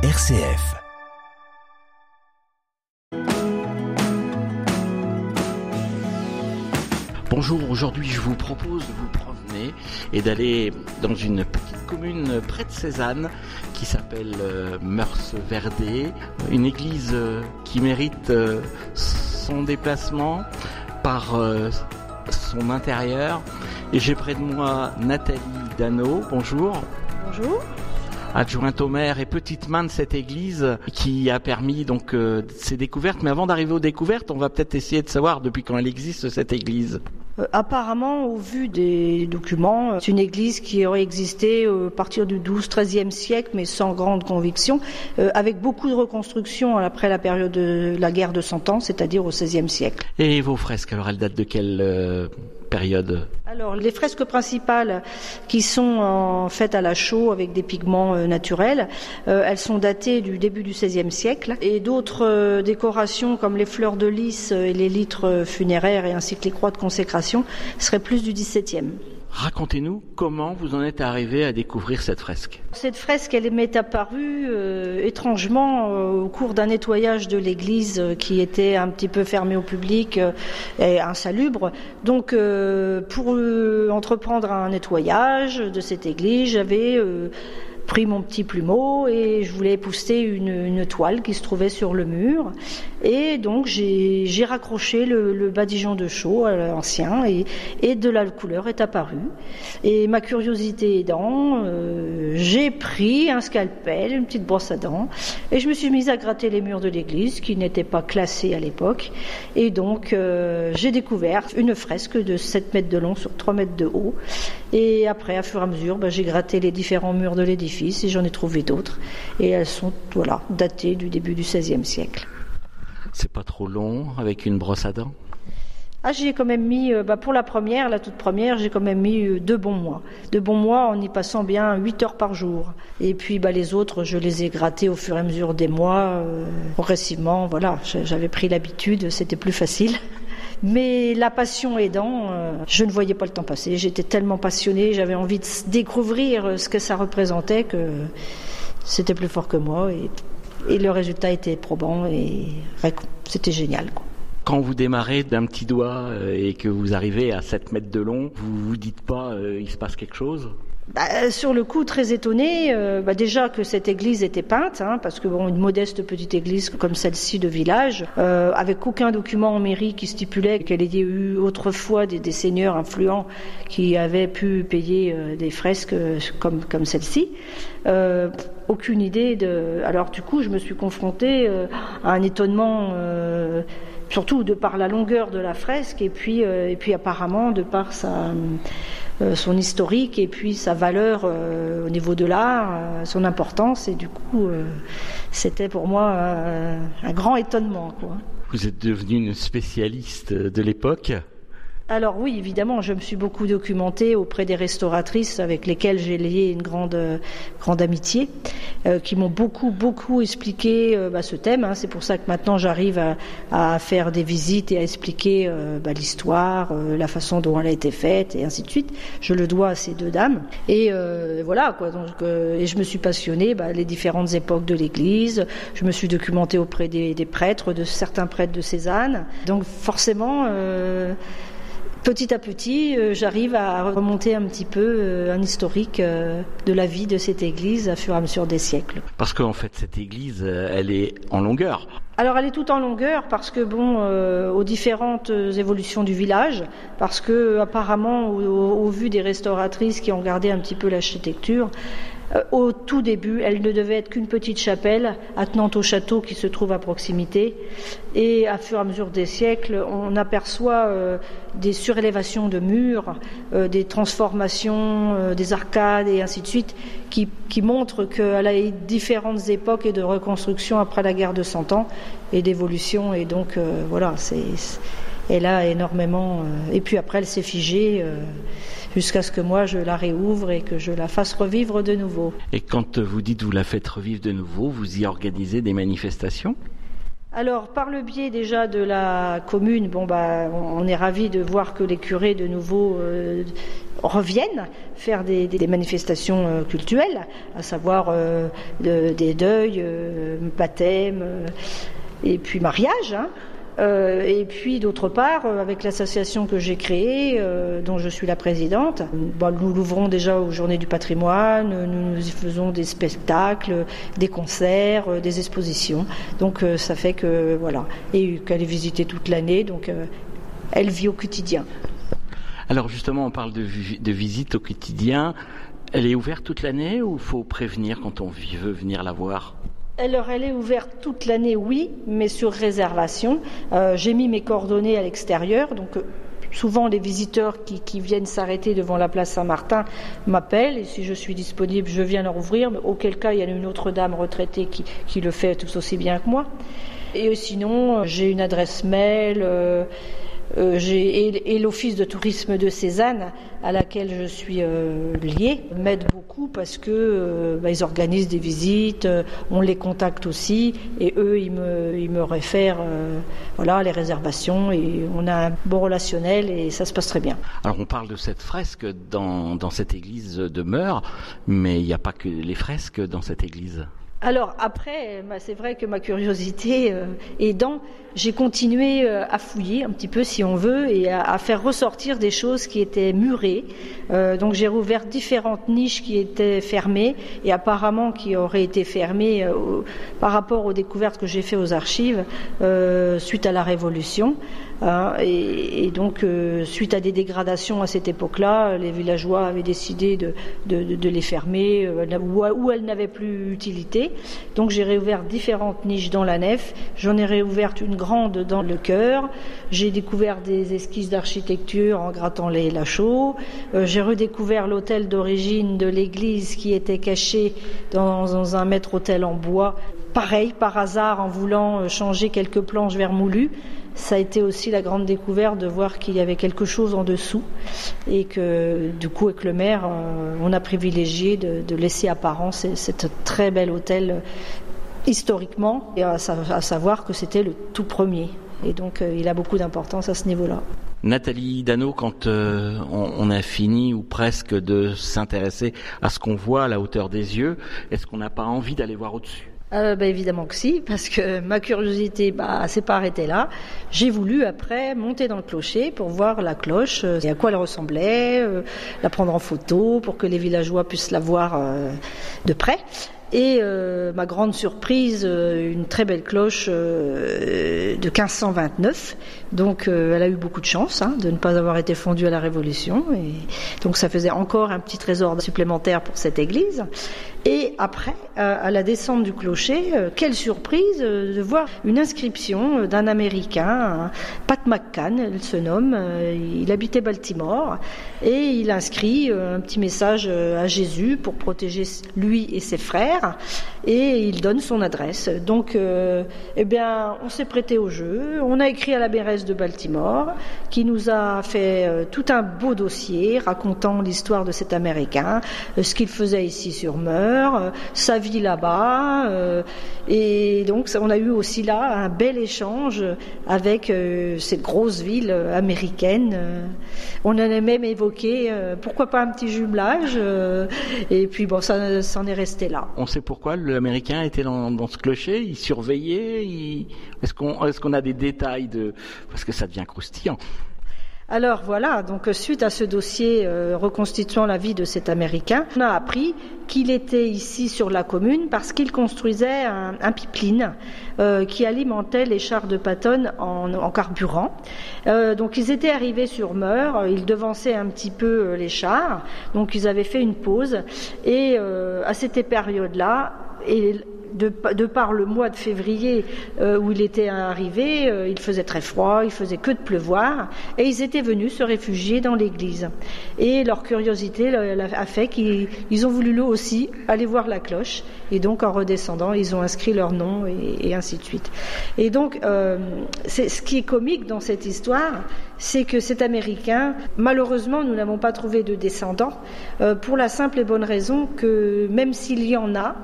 RCF. Bonjour, aujourd'hui je vous propose de vous promener et d'aller dans une petite commune près de Cézanne qui s'appelle euh, Meurs-Verdé, une église euh, qui mérite euh, son déplacement par son intérieur. Et j'ai près de moi Nathalie Dano, bonjour. Bonjour. Adjointe au maire et petite main de cette église qui a permis donc euh, ces découvertes. Mais avant d'arriver aux découvertes, on va peut-être essayer de savoir depuis quand elle existe cette église. Euh, apparemment, au vu des documents, euh, c'est une église qui aurait existé euh, à partir du 12-13e siècle, mais sans grande conviction, euh, avec beaucoup de reconstructions après la période de la guerre de Cent Ans, c'est-à-dire au 16e siècle. Et vos fresques, alors elles datent de quelle Alors, les fresques principales qui sont en fait à la chaux avec des pigments euh, naturels, euh, elles sont datées du début du XVIe siècle. Et d'autres euh, décorations comme les fleurs de lys et les litres funéraires et ainsi que les croix de consécration seraient plus du XVIIe. Racontez-nous comment vous en êtes arrivé à découvrir cette fresque. Cette fresque, elle m'est apparue euh, étrangement euh, au cours d'un nettoyage de l'église euh, qui était un petit peu fermée au public et insalubre. Donc, pour entreprendre un nettoyage de cette église, j'avais pris mon petit plumeau et je voulais une, une toile qui se trouvait sur le mur. Et donc j'ai raccroché le, badigeon de chaux à l'ancien et, et de la couleur est apparue. Et ma curiosité aidant, euh, j'ai pris un scalpel, une petite brosse à dents et je me suis mise à gratter les murs de l'église qui n'étaient pas classés à l'époque. Et donc euh, j'ai découvert une fresque de 7 mètres de long sur 3 mètres de haut. Et après, à fur et à mesure, ben, j'ai gratté les différents murs de l'édifice et j'en ai trouvé d'autres. Et elles sont voilà, datées du début du XVIe siècle. C'est pas trop long avec une brosse à dents? Ah, j'y ai quand même mis, euh, bah, pour la première, la toute première, j'ai quand même mis euh, deux bons mois. Deux bons mois en y passant bien 8 heures par jour. Et puis bah, les autres, je les ai grattés au fur et à mesure des mois, euh, progressivement. Voilà, j'avais pris l'habitude, c'était plus facile. Mais la passion aidant, euh, je ne voyais pas le temps passer. J'étais tellement passionnée, j'avais envie de découvrir ce que ça représentait que c'était plus fort que moi. Et le résultat était probant et c'était génial. Quand vous démarrez d'un petit doigt euh, et que vous arrivez à 7 mètres de long, vous vous dites pas euh, il se passe quelque chose? Bah, sur le coup, très étonné, euh, bah, déjà que cette église était peinte, hein, parce que bon, une modeste petite église comme celle-ci de village, euh, avec aucun document en mairie qui stipulait qu'elle ait eu autrefois des, seigneurs influents qui avaient pu payer euh, des fresques euh, comme, comme celle-ci. Euh, aucune idée de. Alors du coup, je me suis confrontée euh, à un étonnement. euh, surtout de par la longueur de la fresque et puis euh, et puis apparemment de par sa euh, son historique et puis sa valeur euh, au niveau de l'art, euh, son importance et du coup euh, c'était pour moi euh, un grand étonnement quoi. Vous êtes devenue une spécialiste de l'époque Alors oui, évidemment, je me suis beaucoup documentée auprès des restauratrices avec lesquelles j'ai lié une grande, euh, grande amitié, euh, qui m'ont beaucoup, beaucoup expliqué euh, bah, ce thème. hein. C'est pour ça que maintenant j'arrive à, à faire des visites et à expliquer euh, bah, l'histoire, la façon dont elle a été faite et ainsi de suite. Je le dois à ces deux dames. Et voilà, quoi. Donc, et je me suis passionnée bah, les différentes époques de l'Église. Je me suis documentée auprès des, des prêtres, de certains prêtres de Cézanne. Donc forcément. Petit à petit, euh, j'arrive à remonter un petit peu euh, un historique euh, de la vie de cette église à fur et à mesure des siècles. Parce qu'en fait, cette église, elle est en longueur. Alors elle est tout en longueur parce que bon, euh, aux différentes euh, évolutions du village, parce que apparemment au, vu des restauratrices qui ont regardé un petit peu l'architecture, euh, au tout début, elle ne devait être qu'une petite chapelle attenante au château qui se trouve à proximité. Et à fur et à mesure des siècles, on aperçoit des surélévations de murs, des transformations, des arcades et ainsi de suite, qui, qui qu'elle a eu différentes époques et de reconstruction après la guerre de Cent Ans et d'évolution. Et donc, euh, voilà, c'est- elle a énormément. euh, et puis après, elle s'est figée euh, jusqu'à ce que moi je la réouvre et que je la fasse revivre de nouveau. Et quand vous dites vous la faites revivre de nouveau, vous y organisez des manifestations? Alors, par le biais déjà de la commune, bah, on est ravi de voir que les curés de nouveau euh, reviennent faire des, manifestations euh, cultuelles, à savoir euh, des deuils, baptêmes et puis mariage. Hein. Euh, et puis d'autre part, euh, avec l'association que j'ai créée, euh, dont je suis la présidente, nous l'ouvrons déjà aux Journées du patrimoine, nous, nous y faisons des spectacles, des concerts, des expositions. Donc ça fait que voilà, et qu'elle est visitée toute l'année, donc elle vit au quotidien. Alors justement, on parle de, de visite au quotidien. Elle est ouverte toute l'année ou faut prévenir quand on veut venir la voir? Alors, elle est ouverte toute l'année, oui, mais sur réservation. Euh, j'ai mis mes coordonnées à l'extérieur, donc euh, souvent les visiteurs qui, viennent s'arrêter devant la place Saint-Martin m'appellent et si je suis disponible, je viens leur ouvrir. auquel cas, il y a une autre dame retraitée qui, le fait tout aussi bien que moi. Et sinon, j'ai une adresse mail. Euh, euh, et, l'office de tourisme de Cézanne, à laquelle je suis euh, liée, m'aide beaucoup parce que euh, bah, ils organisent des visites, on les contacte aussi, et eux ils me, ils me réfèrent voilà les réservations et on a un bon relationnel et ça se passe très bien. Alors on parle de cette fresque dans, dans cette église de Meurs, mais il n'y a pas que les fresques dans cette église. Alors après, bah, c'est vrai que ma curiosité euh, aidant, j'ai continué euh, à fouiller un petit peu si on veut et à, faire ressortir des choses qui étaient murées. Euh, donc j'ai rouvert différentes niches qui étaient fermées et apparemment qui auraient été fermées par rapport aux découvertes que j'ai faites aux archives suite à la Révolution. Hein, et, donc, euh, suite à des dégradations à cette époque-là, les villageois avaient décidé de, les fermer euh, où, elles n'avaient plus utilité. Donc, j'ai réouvert différentes niches dans la nef. J'en ai réouvert une grande dans le chœur. J'ai découvert des esquisses d'architecture en grattant les lachaux. Euh, j'ai redécouvert l'hôtel d'origine de l'église qui était caché dans, dans un maître-hôtel en bois. Pareil, par hasard, en voulant changer quelques planches vermoulues ça a été aussi la grande découverte de voir qu'il y avait quelque chose en dessous et que du coup avec le maire, euh, on a privilégié de, laisser apparent cet très bel hôtel euh, historiquement et à, savoir que c'était le tout premier. Et donc euh, il a beaucoup d'importance à ce niveau-là. Nathalie Dano, quand on, a fini ou presque de s'intéresser à ce qu'on voit à la hauteur des yeux, est-ce qu'on n'a pas envie d'aller voir au-dessus? Euh, bah, évidemment que si, parce que ma curiosité bah, s'est pas arrêtée là. J'ai voulu après monter dans le clocher pour voir la cloche euh, à quoi elle ressemblait, euh, la prendre en photo pour que les villageois puissent la voir euh, de près. Et euh, ma grande surprise, euh, une très belle cloche euh, de 1529. Donc elle a eu beaucoup de chance hein, de ne pas avoir été fondue à la Révolution. Et donc ça faisait encore un petit trésor supplémentaire pour cette église. Et après, à la descente du clocher, quelle surprise de voir une inscription d'un Américain, Pat McCann, il se nomme. il habitait Baltimore et il inscrit un petit message à Jésus pour protéger lui et ses frères faire et il donne son adresse. Donc, euh, eh bien, on s'est prêté au jeu. On a écrit à la mairesse de Baltimore, qui nous a fait euh, tout un beau dossier racontant l'histoire de cet Américain, euh, ce qu'il faisait ici sur Meur, sa vie là-bas. et donc, on a eu aussi là un bel échange avec cette grosse ville américaine. on en a même évoqué, pourquoi pas un petit jumelage. et puis, bon, ça s'en est resté là sait pourquoi l'Américain était dans, ce clocher Il surveillait Est-ce qu'on est qu'on a des détails de parce que ça devient croustillant. Alors voilà, donc suite à ce dossier euh, reconstituant la vie de cet Américain, on a appris qu'il était ici sur la commune parce qu'il construisait un, pipeline euh, qui alimentait les chars de Patton en, carburant. Euh, donc ils étaient arrivés sur Meur, ils devançaient un petit peu les chars, donc ils avaient fait une pause. Et à cette période-là, et de, par le mois de février euh, où il était arrivé, euh, il faisait très froid, il faisait que de pleuvoir, et ils étaient venus se réfugier dans l'église. Et leur curiosité a fait qu'ils ont voulu eux aussi aller voir la cloche, et donc en redescendant, ils ont inscrit leur nom et, ainsi de suite. Et donc, euh, ce qui est comique dans cette histoire, c'est que cet Américain, malheureusement, nous n'avons pas trouvé de descendants, pour la simple et bonne raison que même s'il y en a,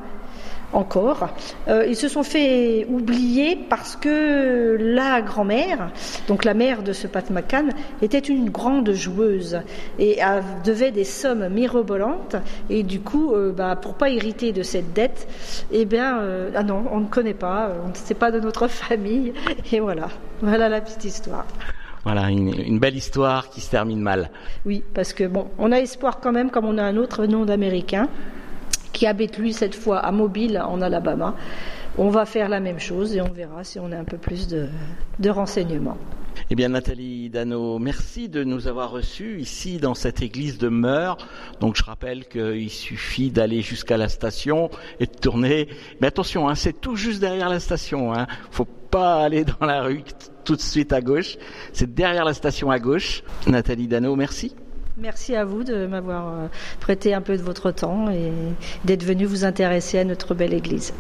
encore. Euh, ils se sont fait oublier parce que la grand-mère, donc la mère de ce Pat McCann, était une grande joueuse et devait des sommes mirobolantes. Et du coup, euh, bah, pour pas hériter de cette dette, eh bien, euh, ah non, on ne connaît pas, on ne sait pas de notre famille. Et voilà, voilà la petite histoire. Voilà, une, belle histoire qui se termine mal. Oui, parce que bon, on a espoir quand même, comme on a un autre nom d'Américain, qui habite lui cette fois à Mobile, en Alabama. On va faire la même chose et on verra si on a un peu plus de, renseignements. Eh bien, Nathalie Dano, merci de nous avoir reçus ici dans cette église de Meur. Donc, je rappelle qu'il suffit d'aller jusqu'à la station et de tourner. Mais attention, hein, c'est tout juste derrière la station. Hein. Faut pas aller dans la rue tout de suite à gauche. C'est derrière la station à gauche. Nathalie Dano, merci. Merci à vous de m'avoir euh, prêté un peu de votre temps et d'être venu vous intéresser à notre belle église.